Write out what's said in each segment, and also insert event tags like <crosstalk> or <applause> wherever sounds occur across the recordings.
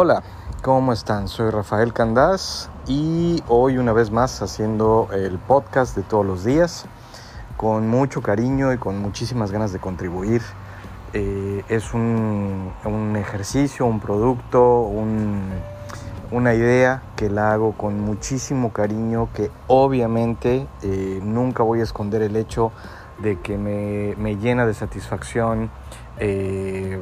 Hola, ¿cómo están? Soy Rafael Candás y hoy una vez más haciendo el podcast de todos los días con mucho cariño y con muchísimas ganas de contribuir. Eh, es un, ejercicio, un producto, una idea que la hago con muchísimo cariño, que obviamente eh, nunca voy a esconder el hecho de que me, llena de satisfacción. Eh,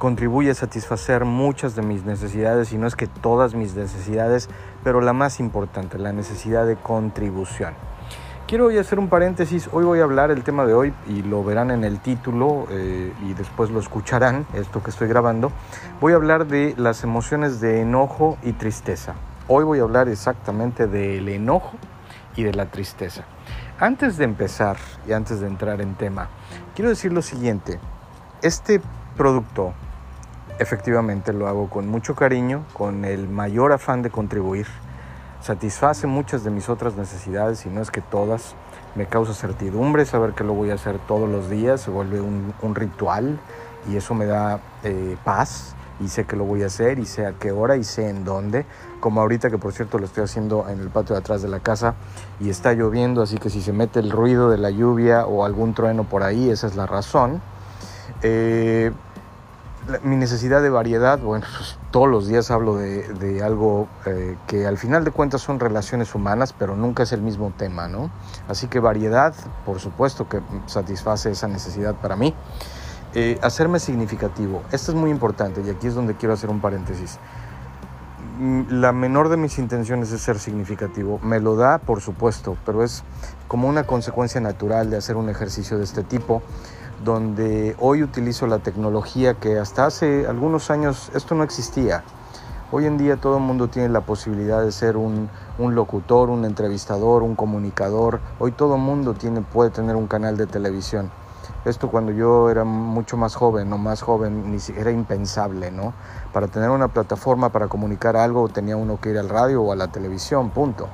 contribuye a satisfacer muchas de mis necesidades, y no es que todas mis necesidades, pero la más importante, la necesidad de contribución. Quiero hoy hacer un paréntesis, hoy voy a hablar el tema de hoy y lo verán en el título eh, y después lo escucharán, esto que estoy grabando. Voy a hablar de las emociones de enojo y tristeza. Hoy voy a hablar exactamente del enojo y de la tristeza. Antes de empezar y antes de entrar en tema, quiero decir lo siguiente. Este producto efectivamente lo hago con mucho cariño, con el mayor afán de contribuir. Satisface muchas de mis otras necesidades, y no es que todas. Me causa certidumbre saber que lo voy a hacer todos los días, se vuelve un, ritual y eso me da eh, paz y sé que lo voy a hacer y sé a qué hora y sé en dónde. Como ahorita que por cierto lo estoy haciendo en el patio de atrás de la casa y está lloviendo, así que si se mete el ruido de la lluvia o algún trueno por ahí, esa es la razón. Eh, mi necesidad de variedad, bueno, pues, todos los días hablo de, algo eh, que al final de cuentas son relaciones humanas, pero nunca es el mismo tema, ¿no? Así que variedad, por supuesto que satisface esa necesidad para mí. Eh, hacerme significativo, esto es muy importante y aquí es donde quiero hacer un paréntesis. Mm, la menor de mis intenciones es ser significativo, me lo da, por supuesto, pero es como una consecuencia natural de hacer un ejercicio de este tipo donde hoy utilizo la tecnología que hasta hace algunos años esto no existía. Hoy en día todo el mundo tiene la posibilidad de ser un, locutor, un entrevistador, un comunicador. Hoy todo el mundo tiene, puede tener un canal de televisión. Esto cuando yo era mucho más joven o más joven ni era impensable, ¿no? Para tener una plataforma para comunicar algo tenía uno que ir al radio o a la televisión, punto.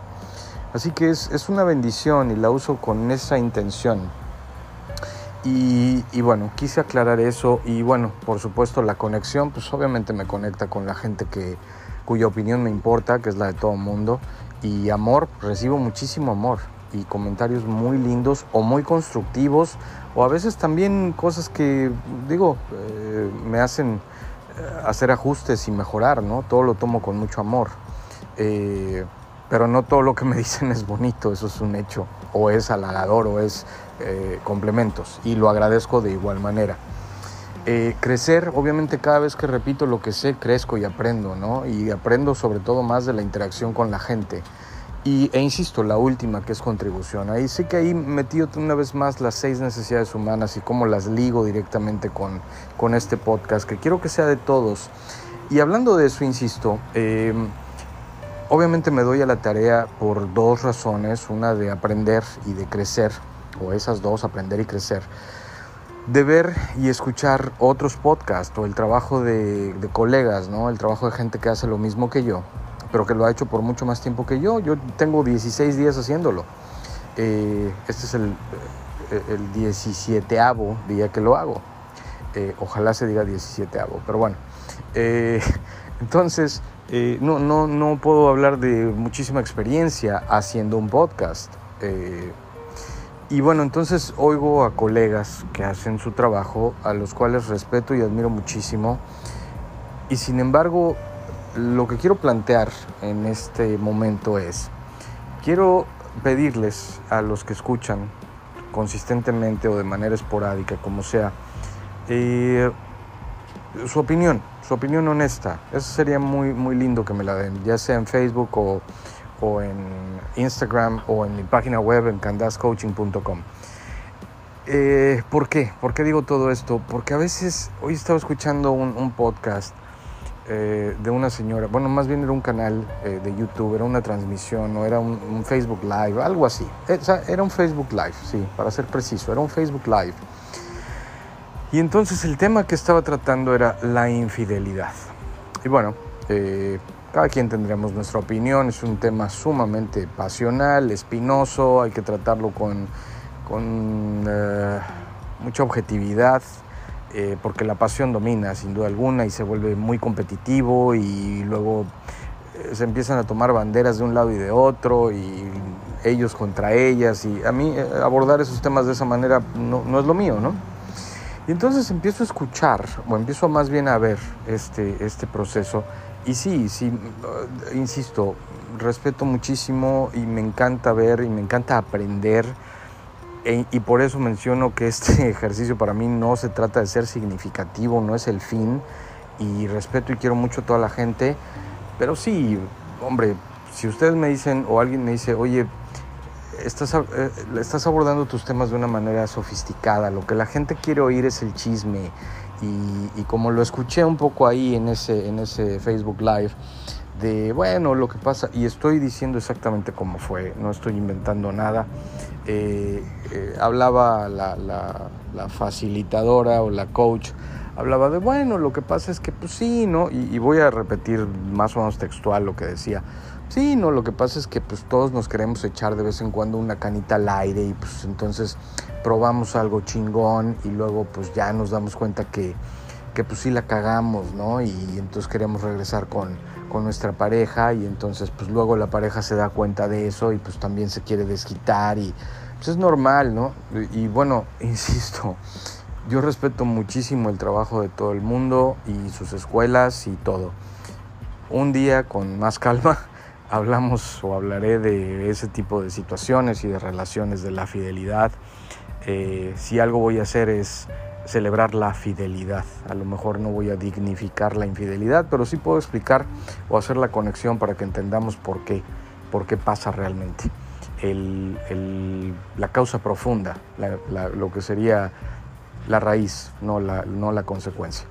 Así que es, es una bendición y la uso con esa intención. Y, bueno, quise aclarar eso y bueno, por supuesto la conexión, pues obviamente me conecta con la gente que, cuya opinión me importa, que es la de todo mundo. Y amor, recibo muchísimo amor y comentarios muy lindos o muy constructivos o a veces también cosas que, digo, eh, me hacen eh, hacer ajustes y mejorar, ¿no? Todo lo tomo con mucho amor. Eh, pero no todo lo que me <laughs> dicen es bonito, eso es un hecho, o es halagador, o es eh, complementos, y lo agradezco de igual manera. Eh, crecer, obviamente cada vez que repito lo que sé, crezco y aprendo, ¿no? Y aprendo sobre todo más de la interacción con la gente. Y, e insisto, la última que es contribución. Ahí sí que ahí metido una vez más las seis necesidades humanas y cómo las ligo directamente con, con este podcast, que quiero que sea de todos. Y hablando de eso, insisto, eh, Obviamente me doy a la tarea por dos razones, una de aprender y de crecer, o esas dos, aprender y crecer, de ver y escuchar otros podcasts o el trabajo de, colegas, ¿no? el trabajo de gente que hace lo mismo que yo, pero que lo ha hecho por mucho más tiempo que yo. Yo tengo 16 días haciéndolo. Eh, este es el, eh, el 17 día que lo hago. Eh, ojalá se diga 17 pero bueno. <laughs> entonces, eh, no, no, no puedo hablar de muchísima experiencia haciendo un podcast. Eh, y bueno, entonces oigo a colegas que hacen su trabajo, a los cuales respeto y admiro muchísimo. Y sin embargo, lo que quiero plantear en este momento es, quiero pedirles a los que escuchan consistentemente o de manera esporádica, como sea, eh, su opinión, su opinión honesta. Eso sería muy, muy lindo que me la den, ya sea en Facebook o, o en Instagram o en mi página web en candascoaching.com. Eh, ¿Por qué? ¿Por qué digo todo esto? Porque a veces, hoy estaba escuchando un, podcast eh, de una señora, bueno, más bien era un canal eh, de YouTube, era una transmisión o era un, un Facebook Live, algo así. era un Facebook Live, sí, para ser preciso, era un Facebook Live y entonces el tema que estaba tratando era la infidelidad. Y bueno, eh, cada quien tendremos nuestra opinión, es un tema sumamente pasional, espinoso, hay que tratarlo con, con eh, mucha objetividad. eh, porque la pasión domina sin duda alguna y se vuelve muy competitivo y luego eh, se empiezan a tomar banderas de un lado y de otro y ellos contra ellas y a mí abordar esos temas de esa manera no, no es lo mío, ¿no? Y entonces empiezo a escuchar, o empiezo más bien a ver este, este proceso. Y sí, sí, insisto, respeto muchísimo y me encanta ver y me encanta aprender e, y por eso menciono que este <laughs> ejercicio para mí no se trata de ser significativo, no es el fin. Y respeto y quiero mucho a toda la gente. Pero sí, hombre, si ustedes me dicen o alguien me dice, oye, estás, eh, estás abordando tus temas de una manera sofisticada, lo que la gente quiere oír es el chisme. Y, como lo escuché un poco ahí en ese, en ese Facebook Live, de, bueno, lo que pasa, y estoy diciendo exactamente cómo fue, no estoy inventando nada. Eh, eh, hablaba la, la, facilitadora o la coach, hablaba de, bueno, lo que pasa es que, pues sí, ¿no? Y, voy a repetir más o menos textual lo que decía. Sí, no, lo que pasa es que pues todos nos queremos echar de vez en cuando una canita al aire y pues entonces probamos algo chingón y luego pues ya nos damos cuenta que, que pues sí la cagamos, ¿no? Y entonces queremos regresar con, con nuestra pareja y entonces pues luego la pareja se da cuenta de eso y pues también se quiere desquitar y pues es normal, ¿no? Y bueno, <laughs> insisto, yo respeto muchísimo el trabajo de todo el mundo y sus escuelas y todo. Un día con más calma <laughs> hablamos o hablaré de ese tipo de situaciones y de relaciones de la fidelidad. Eh, si algo voy a hacer es celebrar la fidelidad. A lo mejor no voy a dignificar la infidelidad, pero sí puedo explicar o hacer la conexión para que entendamos por qué, por qué pasa realmente. la causa profunda, lo que sería la raíz, no la, no la consecuencia.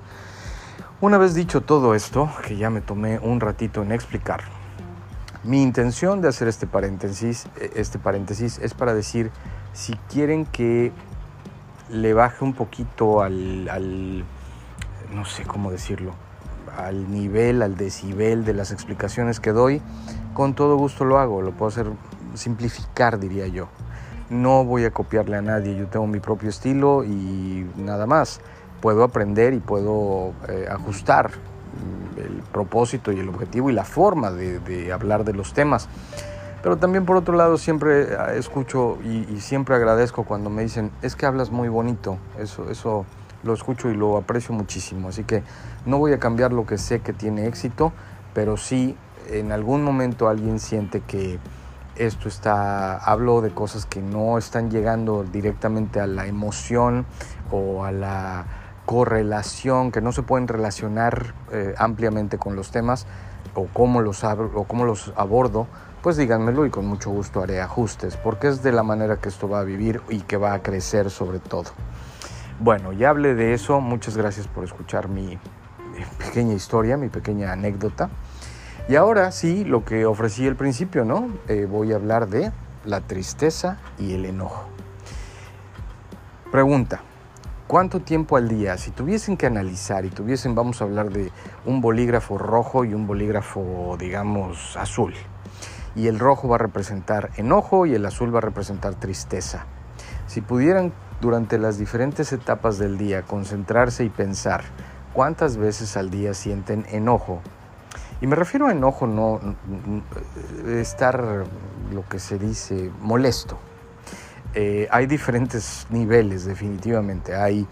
Una vez dicho todo esto, que ya me tomé un ratito en explicar, mi intención de hacer este paréntesis, este paréntesis es para decir, si quieren que le baje un poquito al, no sé cómo decirlo, al nivel, al decibel de las explicaciones que doy, con todo gusto lo hago, lo puedo hacer simplificar, diría yo. No voy a copiarle a nadie, yo tengo mi propio estilo y nada más. Puedo aprender y puedo eh, ajustar el propósito y el objetivo y la forma de hablar de los temas. Pero también por otro lado siempre eh, escucho y, siempre agradezco cuando me dicen, es que hablas muy bonito. Eso, eso lo escucho y lo aprecio muchísimo. Así que no voy a cambiar lo que sé que tiene éxito, pero sí en algún momento alguien siente que esto está, hablo de cosas que no están llegando directamente a la emoción o a la correlación, que no se pueden relacionar eh, ampliamente con los temas o cómo los, o cómo los abordo, pues díganmelo y con mucho gusto haré ajustes, porque es de la manera que esto va a vivir y que va a crecer sobre todo. Bueno, ya hablé de eso, muchas gracias por escuchar mi pequeña historia, mi pequeña anécdota. Y ahora sí, lo que ofrecí al principio, ¿no? Eh, voy a hablar de la tristeza y el enojo. Pregunta, ¿cuánto tiempo al día, si tuviesen que analizar y tuviesen, vamos a hablar de un bolígrafo rojo y un bolígrafo, digamos, azul, y el rojo va a representar enojo y el azul va a representar tristeza. Si pudieran durante las diferentes etapas del día concentrarse y pensar cuántas veces al día sienten enojo, y me refiero a enojo no estar lo que se dice molesto. Eh, hay diferentes niveles definitivamente. Hay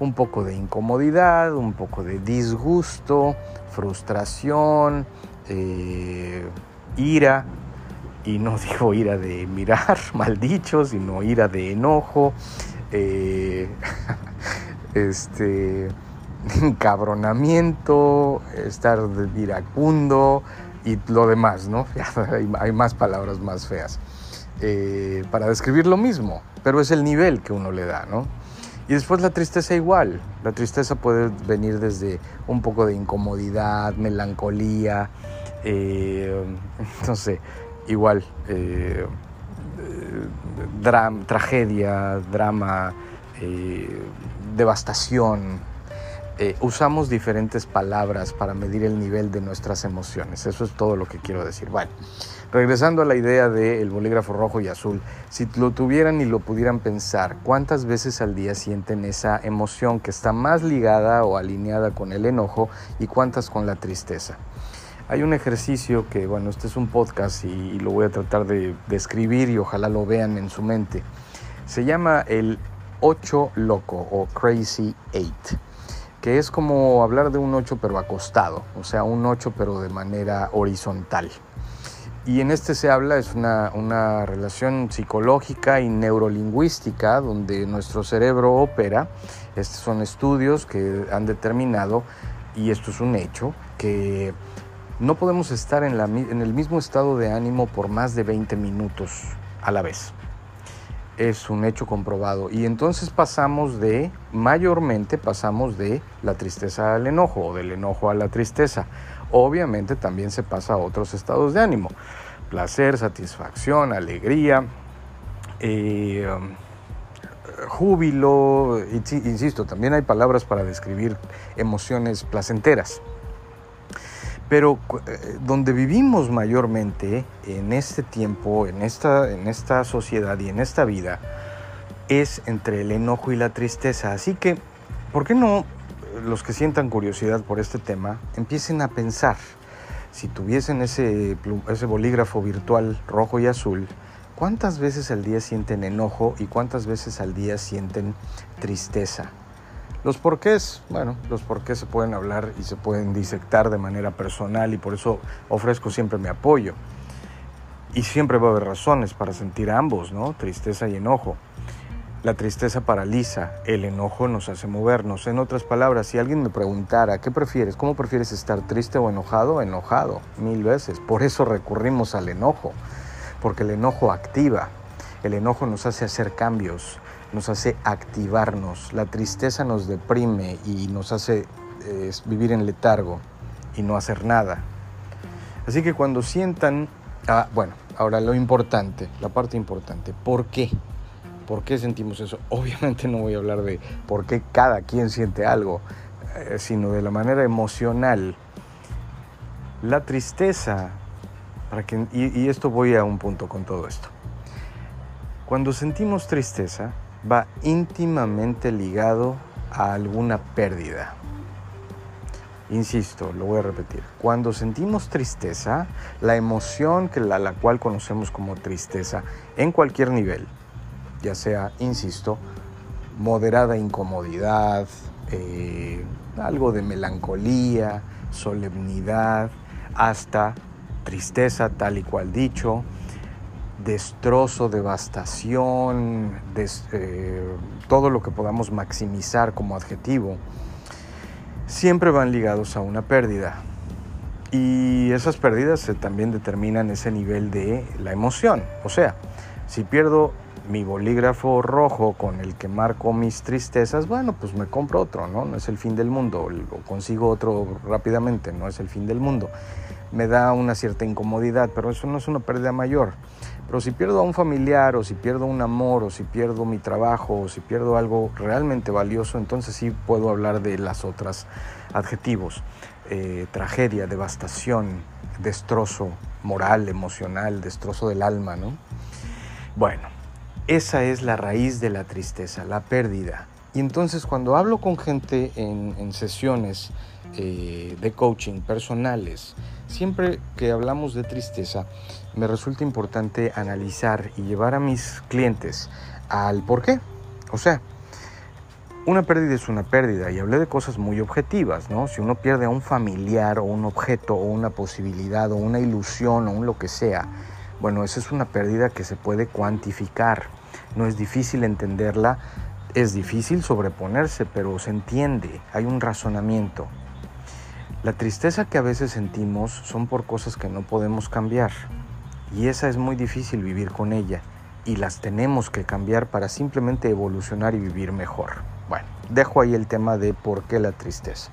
un poco de incomodidad, un poco de disgusto, frustración, eh, ira, y no <laughs> digo ira de mirar <laughs> mal dicho, sino ira de enojo, eh, <laughs> este, encabronamiento, estar iracundo y lo demás, ¿no? <laughs> hay, más palabras más feas eh, para describir lo mismo, pero es el nivel que uno le da, ¿no? Y después la tristeza igual. La tristeza puede venir desde un poco de incomodidad, melancolía, eh, <laughs> no sé, igual, eh, tragedia, drama, eh, devastación, eh, usamos diferentes palabras para medir el nivel de nuestras emociones. Eso es todo lo que quiero decir. Bueno, regresando a la idea del bolígrafo rojo y azul, si lo tuvieran y lo pudieran pensar, ¿cuántas veces al día sienten esa emoción que está más ligada o alineada con el enojo y cuántas con la tristeza? Hay un ejercicio que, bueno, este es un podcast y, lo voy a tratar de describir y ojalá lo vean en su mente. Se llama el 8 loco o Crazy 8 que es como hablar de un 8 pero acostado, o sea, un 8 pero de manera horizontal. Y en este se habla, es una, una, relación psicológica y neurolingüística donde nuestro cerebro opera. Estos son estudios que han determinado, y esto es un hecho, que no podemos estar en, la, en el mismo estado de ánimo por más de 20 minutos a la vez es un hecho comprobado. Y entonces pasamos de, mayormente pasamos de la tristeza al enojo o del enojo a la tristeza. Obviamente también se pasa a otros estados de ánimo. Placer, satisfacción, alegría, eh, júbilo, insisto, también hay palabras para describir emociones placenteras. Pero eh, donde vivimos mayormente en este tiempo, en esta, en esta sociedad y en esta vida, es entre el enojo y la tristeza. Así que, ¿por qué no los que sientan curiosidad por este tema empiecen a pensar? Si tuviesen ese, ese bolígrafo virtual rojo y azul, ¿cuántas veces al día sienten enojo y cuántas veces al día sienten tristeza? Los porqués, bueno, los porqués se pueden hablar y se pueden disectar de manera personal y por eso ofrezco siempre mi apoyo. Y siempre va a haber razones para sentir ambos, ¿no? Tristeza y enojo. La tristeza paraliza, el enojo nos hace movernos. En otras palabras, si alguien me preguntara, ¿qué prefieres? ¿Cómo prefieres estar triste o enojado? Enojado, mil veces. Por eso recurrimos al enojo, porque el enojo activa, el enojo nos hace hacer cambios, nos hace activarnos. La tristeza nos deprime y nos hace eh, vivir en letargo y no hacer nada. Así que cuando sientan, ah, bueno, ahora lo importante, la parte importante, ¿por qué? ¿Por qué sentimos eso? <laughs> Obviamente no voy a hablar de por qué cada quien siente algo, eh, sino de la manera emocional. La tristeza, para que, y esto voy a un punto con todo esto. Cuando sentimos tristeza, va íntimamente ligado a alguna pérdida. Insisto, lo voy a repetir. Cuando sentimos tristeza, la emoción que la, la cual conocemos como tristeza en cualquier nivel, ya sea, insisto, moderada incomodidad, eh, algo de melancolía, solemnidad, hasta tristeza tal y cual dicho, destrozo, devastación, eh, todo lo que podamos maximizar como adjetivo, siempre van ligados a una pérdida. Y esas pérdidas también determinan ese nivel de la emoción. O sea, si pierdo mi bolígrafo rojo con el que marco mis tristezas, bueno, pues me compro otro, ¿no? No es el fin del mundo, o consigo otro rápidamente, no es el fin del mundo. Me da una cierta incomodidad, pero eso no es una pérdida mayor. Pero si pierdo a un familiar o si pierdo un amor o si pierdo mi trabajo o si pierdo algo realmente valioso, entonces sí puedo hablar de las otras adjetivos. Eh, tragedia, devastación, destrozo moral, emocional, destrozo del alma, ¿no? Bueno, esa es la raíz de la tristeza, la pérdida. Y entonces cuando hablo con gente en, sesiones eh, de coaching personales, siempre que hablamos de tristeza, me resulta importante analizar y llevar a mis clientes al por qué. O sea, una pérdida es una pérdida y hablé de cosas muy objetivas, ¿no? Si uno pierde a un familiar o un objeto o una posibilidad o una ilusión o un lo que sea, bueno, esa es una pérdida que se puede cuantificar. No es difícil entenderla, es difícil sobreponerse, pero se entiende, hay un razonamiento. La tristeza que a veces sentimos son por cosas que no podemos cambiar. Y esa es muy difícil vivir con ella y las tenemos que cambiar para simplemente evolucionar y vivir mejor. Bueno, dejo ahí el tema de por qué la tristeza.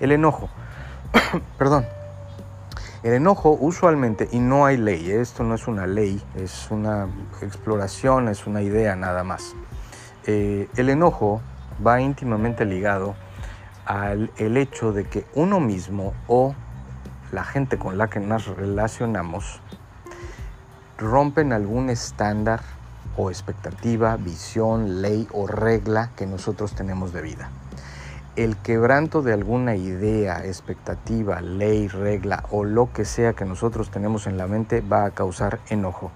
El enojo. <coughs> Perdón. El enojo usualmente, y no hay ley, ¿eh? esto no es una ley, es una exploración, es una idea nada más. Eh, el enojo va íntimamente ligado al el hecho de que uno mismo o la gente con la que nos relacionamos rompen algún estándar o expectativa, visión, ley o regla que nosotros tenemos de vida. El quebranto de alguna idea, expectativa, ley, regla o lo que sea que nosotros tenemos en la mente va a causar enojo.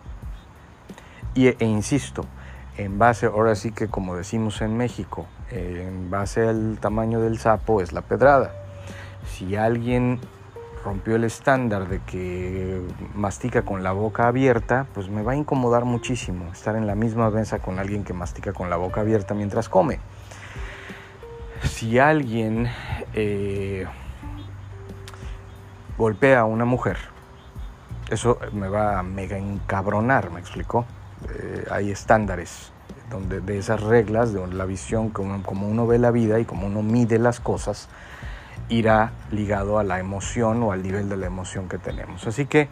Y, e insisto, en base, ahora sí que como decimos en México, en base al tamaño del sapo es la pedrada. Si alguien rompió el estándar de que mastica con la boca abierta, pues me va a incomodar muchísimo estar en la misma mesa con alguien que mastica con la boca abierta mientras come. Si alguien eh, golpea a una mujer, eso me va a mega encabronar, me explicó. Eh, hay estándares donde, de esas reglas, de la visión, como, como uno ve la vida y como uno mide las cosas, irá ligado a la emoción o al nivel de la emoción que tenemos. Así que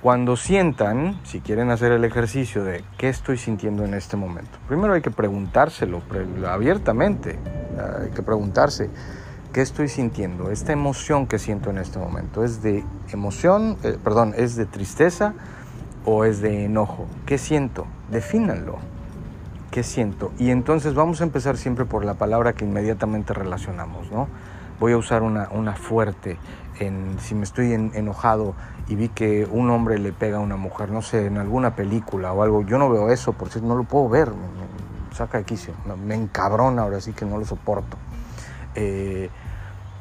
cuando sientan, si quieren hacer el ejercicio de qué estoy sintiendo en este momento, primero hay que preguntárselo abiertamente, hay que preguntarse qué estoy sintiendo, esta emoción que siento en este momento, ¿es de emoción, eh, perdón, es de tristeza o es de enojo? ¿Qué siento? Defínanlo. ¿Qué siento? Y entonces vamos a empezar siempre por la palabra que inmediatamente relacionamos, ¿no? voy a usar una, una fuerte. En, si me estoy enojado y vi que un hombre le pega a una mujer, no sé, en alguna película o algo, yo no veo eso, por si no lo puedo ver, me, saca de quicio, me encabrona ahora sí que no lo soporto. Eh,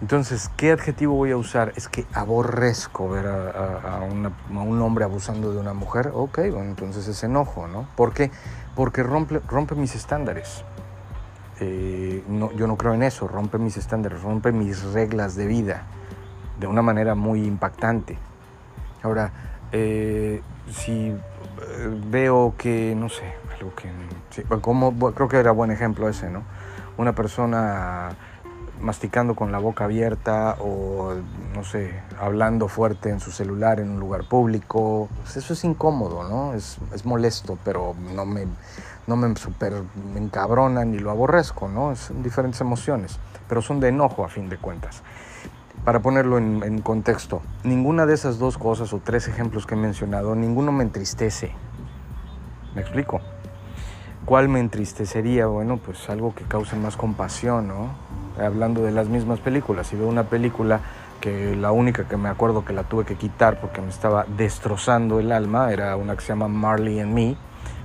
entonces, ¿qué adjetivo voy a usar? Es que aborrezco ver a, a, un hombre abusando de una mujer. Ok, bueno, entonces es enojo, ¿no? ¿Por qué? Porque rompe, rompe mis estándares. Eh, no, yo no creo en eso, rompe mis estándares, rompe mis reglas de vida de una manera muy impactante. Ahora, eh, si eh, veo que, no sé, algo que, como, creo que era buen ejemplo ese, ¿no? Una persona masticando con la boca abierta o, no sé, hablando fuerte en su celular en un lugar público, pues eso es incómodo, ¿no? Es, es molesto, pero no me, no me super me encabrona ni lo aborrezco, ¿no? Son diferentes emociones, pero son de enojo a fin de cuentas. Para ponerlo en, contexto, ninguna de esas dos cosas o tres ejemplos que he mencionado, ninguno me entristece. ¿Me explico? ¿Cuál me entristecería? Bueno, pues algo que cause más compasión, ¿no? Hablando de las mismas películas, si veo una película que la única que me acuerdo que la tuve que quitar porque me estaba destrozando el alma era una que se llama Marley and Me,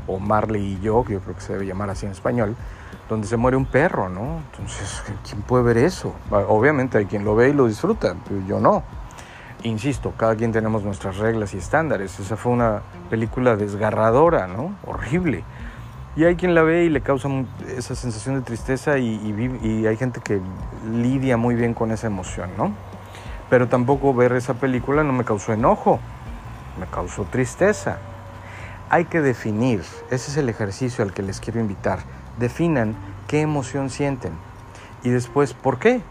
o Marley y yo, que yo creo que se debe llamar así en español, donde se muere un perro, ¿no? Entonces, ¿quién puede ver eso? Obviamente hay quien lo ve y lo disfruta, pero yo no. Insisto, cada quien tenemos nuestras reglas y estándares. Esa fue una película desgarradora, ¿no? Horrible. Y hay quien la ve y le causa esa sensación de tristeza y, hay gente que lidia muy bien con esa emoción, ¿no? Pero tampoco ver esa película no me causó enojo, me causó tristeza hay que definir, ese es el ejercicio al que les quiero invitar, definan qué emoción sienten y después por qué.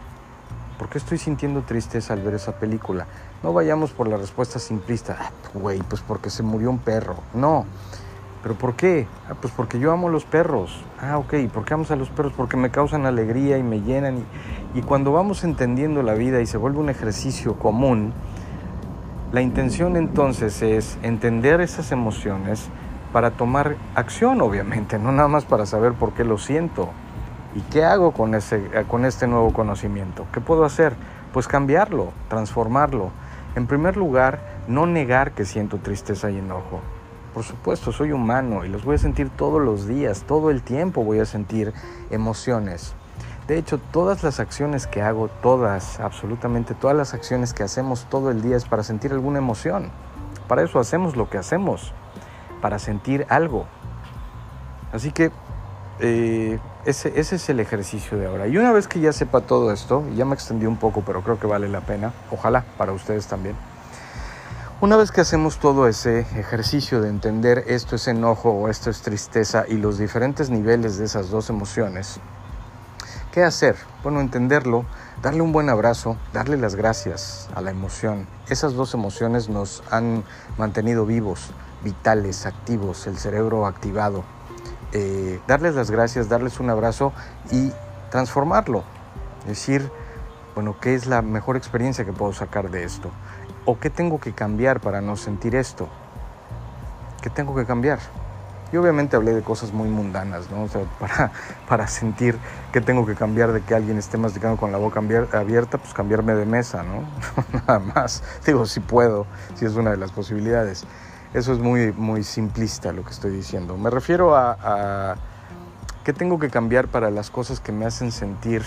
¿Por qué estoy sintiendo tristeza al ver esa película? No vayamos por la respuesta simplista, ah, güey, pues porque se murió un perro. No, pero ¿por qué? Ah, pues porque yo amo los perros. Ah, ok, ¿por qué amas a los perros? Porque me causan alegría y me llenan. Y, y cuando vamos entendiendo la vida y se vuelve un ejercicio común, la intención entonces es entender esas emociones para tomar acción, obviamente, no nada más para saber por qué lo siento y qué hago con, ese, con este nuevo conocimiento. ¿Qué puedo hacer? Pues cambiarlo, transformarlo. En primer lugar, no negar que siento tristeza y enojo. Por supuesto, soy humano y los voy a sentir todos los días, todo el tiempo voy a sentir emociones. De hecho, todas las acciones que hago, todas, absolutamente todas las acciones que hacemos todo el día es para sentir alguna emoción. Para eso hacemos lo que hacemos, para sentir algo. Así que eh, ese, ese, es el ejercicio de ahora. Y una vez que ya sepa todo esto, ya me extendí un poco, pero creo que vale la pena, ojalá para ustedes también. Una vez que hacemos todo ese ejercicio de entender esto es enojo o esto es tristeza y los diferentes niveles de esas dos emociones, ¿Qué hacer? Bueno, entenderlo, darle un buen abrazo, darle las gracias a la emoción. Esas dos emociones nos han mantenido vivos, vitales, activos, el cerebro activado. Eh, darles las gracias, darles un abrazo y transformarlo. Decir, Bueno, ¿qué es la mejor experiencia que puedo sacar de esto? ¿O qué tengo que cambiar para no sentir esto? ¿Qué tengo que cambiar? Y obviamente hablé de cosas muy mundanas, ¿no? O sea, <laughs> para, para sentir que tengo que cambiar de que alguien esté masticando con la boca abierta, pues cambiarme de mesa, <laughs> ¿no? Nada más. Digo, si puedo, si es una de las posibilidades. Eso es muy, muy simplista lo que estoy diciendo. Me refiero a, a qué tengo que cambiar para las cosas que me hacen sentir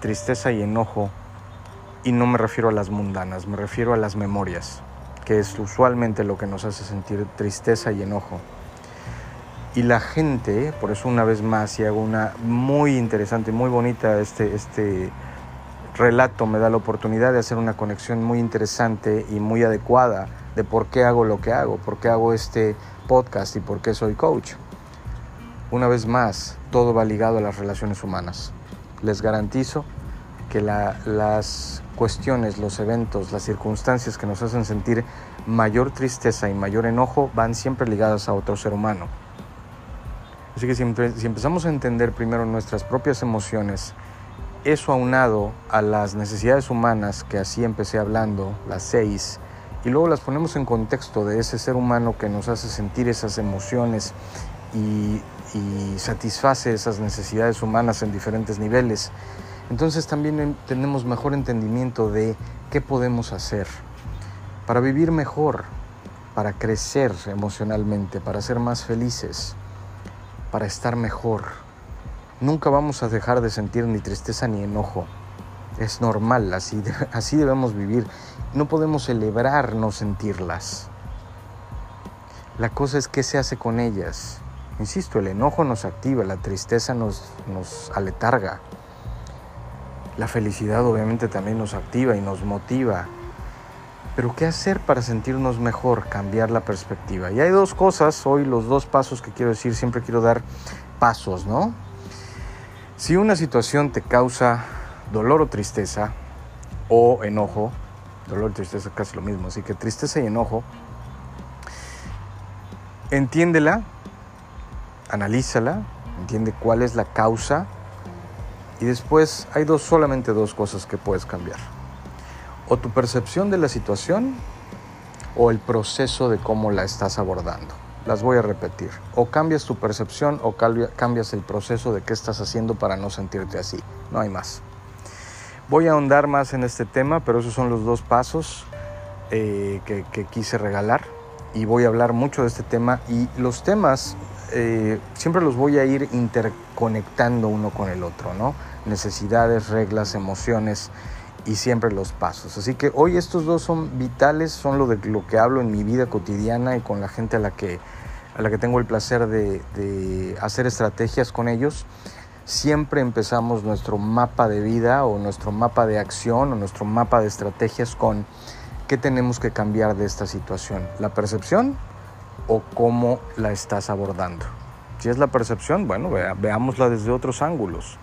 tristeza y enojo. Y no me refiero a las mundanas, me refiero a las memorias, que es usualmente lo que nos hace sentir tristeza y enojo. Y la gente, por eso una vez más, y hago una muy interesante, muy bonita, este, este relato me da la oportunidad de hacer una conexión muy interesante y muy adecuada de por qué hago lo que hago, por qué hago este podcast y por qué soy coach. Una vez más, todo va ligado a las relaciones humanas. Les garantizo que las cuestiones, los eventos, las circunstancias que nos hacen sentir mayor tristeza y mayor enojo van siempre ligadas a otro ser humano. Así que si, si empezamos a entender primero nuestras propias emociones, eso aunado a las necesidades humanas, que así empecé hablando, las seis, y luego las ponemos en contexto de ese ser humano que nos hace sentir esas emociones y, satisface esas necesidades humanas en diferentes niveles, entonces también tenemos mejor entendimiento de qué podemos hacer para vivir mejor, para crecer emocionalmente, para ser más felices, para estar mejor. Nunca vamos a dejar de sentir ni tristeza ni enojo. Es normal, así, <laughs> así debemos vivir. No podemos celebrar no sentirlas. La cosa es qué se hace con ellas. Insisto, el enojo nos activa, la tristeza nos, nos aletarga. La felicidad obviamente también nos activa y nos motiva. Pero ¿qué hacer para sentirnos mejor? Cambiar la perspectiva. Y hay dos cosas, hoy los dos pasos que quiero decir, siempre quiero dar pasos, ¿no? Si una situación te causa dolor o tristeza, o enojo, dolor y tristeza es casi lo mismo, así que tristeza y enojo, entiéndela, analízala, entiende cuál es la causa y después hay dos, solamente dos cosas que puedes cambiar. O tu percepción de la situación o el proceso de cómo la estás abordando. Las voy a repetir. O cambias tu percepción o cambias el proceso de qué estás haciendo para no sentirte así. No hay más. Voy a ahondar más en este tema, pero esos son los dos pasos eh, que, quise regalar. Y voy a hablar mucho de este tema. Y los temas eh, siempre los voy a ir interconectando uno con el otro, ¿no? Necesidades, reglas, emociones y siempre los pasos. Así que hoy estos dos son vitales, son lo de lo que hablo en mi vida cotidiana y con la gente a la que, a la que tengo el placer de, de hacer estrategias con ellos. Siempre empezamos nuestro mapa de vida o nuestro mapa de acción o nuestro mapa de estrategias con qué tenemos que cambiar de esta situación. La percepción, o cómo la estás abordando. Si es la percepción, bueno, veámosla desde otros ángulos.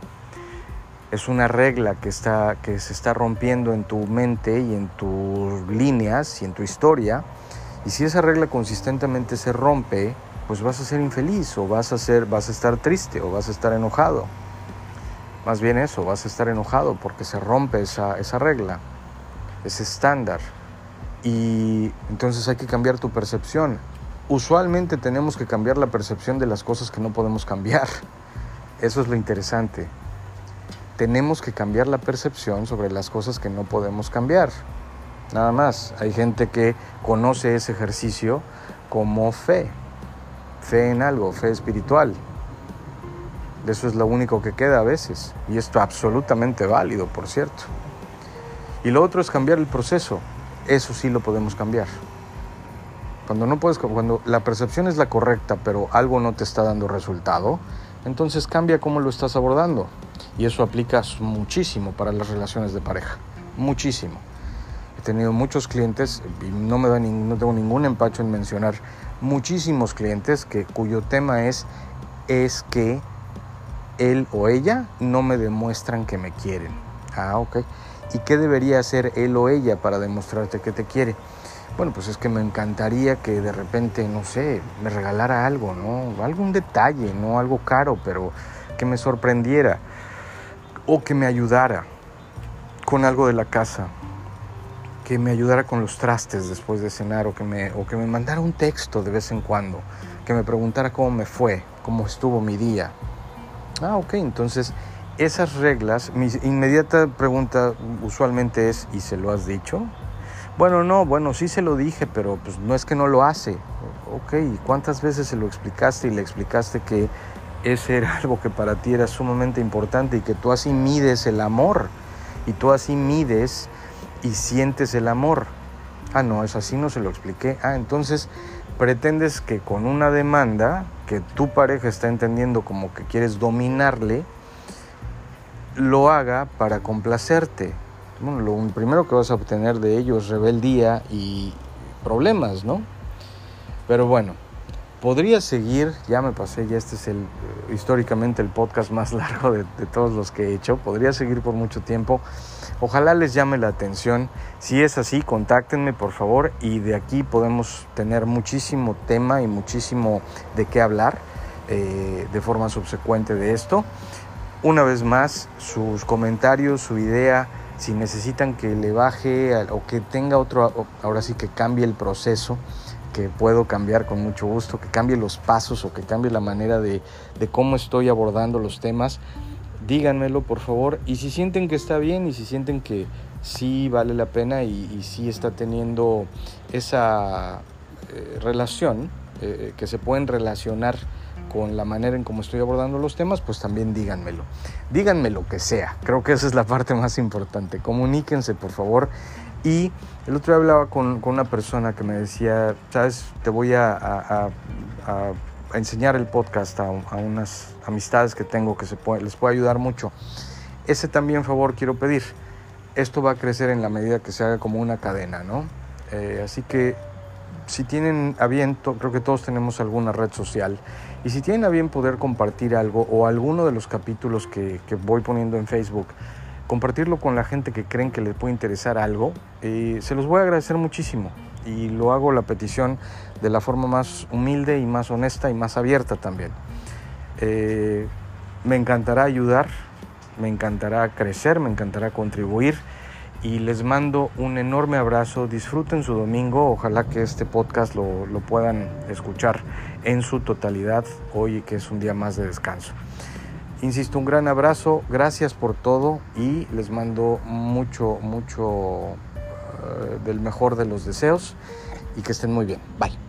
Es una regla que, está, que se está rompiendo en tu mente y en tus líneas y en tu historia. Y si esa regla consistentemente se rompe, pues vas a ser infeliz o vas a, ser, vas a estar triste o vas a estar enojado. Más bien eso, vas a estar enojado porque se rompe esa, esa regla, ese estándar. Y entonces hay que cambiar tu percepción usualmente tenemos que cambiar la percepción de las cosas que no podemos cambiar. Eso es lo interesante. Tenemos que cambiar la percepción sobre las cosas que no podemos cambiar. Nada más. Hay gente que conoce ese ejercicio como fe. Fe en algo, fe espiritual. Eso es lo único que queda a veces. Y esto absolutamente válido, por cierto. Y lo otro es cambiar el proceso. Eso sí lo podemos cambiar. Cuando no puedes, cuando la percepción es la correcta, pero algo no te está dando resultado, entonces cambia cómo lo estás abordando. Y eso aplica muchísimo para las relaciones de pareja. Muchísimo. He tenido muchos clientes, y no, me da no tengo ningún empacho en mencionar, muchísimos clientes que, cuyo tema es, es que él o ella no me demuestran que me quieren. Ah, ok. ¿Y qué debería hacer él o ella para demostrarte que te quiere? Bueno, pues es que me encantaría que de repente, no sé, me regalara algo, ¿no? Algún detalle, no algo caro, pero que me sorprendiera o que me ayudara. con algo de la casa, que me ayudara con los trastes después de cenar o que me, o que me mandara un texto de vez en cuando, que me preguntara cómo me fue, cómo estuvo mi día. Ah, ok, entonces esas reglas, mi inmediata pregunta usualmente es, ¿y se lo has dicho? Bueno, no, bueno, sí se lo dije, pero pues no es que no lo hace. Ok, ¿y cuántas veces se lo explicaste y le explicaste que ese era <laughs> algo que para ti era sumamente importante y que tú así mides el amor y tú así mides y sientes el amor? Ah, no, es así, no se lo expliqué. Ah, entonces pretendes que con una demanda que tu pareja está entendiendo como que quieres dominarle, lo haga para complacerte. Bueno, lo primero que vas a obtener de ello es rebeldía y problemas, ¿no? Pero bueno, podría seguir, ya me pasé, ya este es el históricamente el podcast más <laughs> largo de, de, todos los que he hecho, podría seguir por mucho tiempo. Ojalá les llame la atención. Si es así, contáctenme por favor y de aquí podemos tener muchísimo tema y muchísimo de qué hablar eh, de forma subsecuente de esto. Una vez más, sus comentarios, su idea, si necesitan que le baje o que tenga otro, ahora sí que cambie el proceso, que puedo cambiar con mucho gusto, que cambie los pasos o que cambie la manera de, cómo estoy abordando los temas, díganmelo por favor. Y si sienten que está bien y si sienten que sí vale la pena y, sí está teniendo esa eh, relación, eh, que se pueden relacionar con la manera en cómo estoy abordando los temas, pues también díganmelo. Díganme lo que sea. Creo que esa es la parte más importante. Comuníquense, por favor. Y el otro día hablaba con, una persona que me decía, sabes, te voy a, enseñar el podcast a, unas amistades que tengo que les puede ayudar mucho. Ese también favor quiero pedir. Esto va a crecer en la medida que se haga como una cadena, ¿no? Eh, así que si tienen a bien, creo que todos tenemos alguna red social, y si tienen a bien poder compartir algo o alguno de los capítulos que, voy poniendo en Facebook, compartirlo con la gente que creen que les puede interesar algo, eh, se los voy a agradecer muchísimo. Y lo hago la petición de la forma más humilde y más honesta y más abierta también. Eh, me encantará ayudar, me encantará crecer, me encantará contribuir y les mando un enorme abrazo. Disfruten su domingo. Ojalá que este podcast lo, lo, puedan escuchar en su totalidad hoy, que es un día más de descanso. Insisto, un gran abrazo. Gracias por todo y les mando mucho, mucho uh, del mejor de los deseos y que estén muy bien. Bye.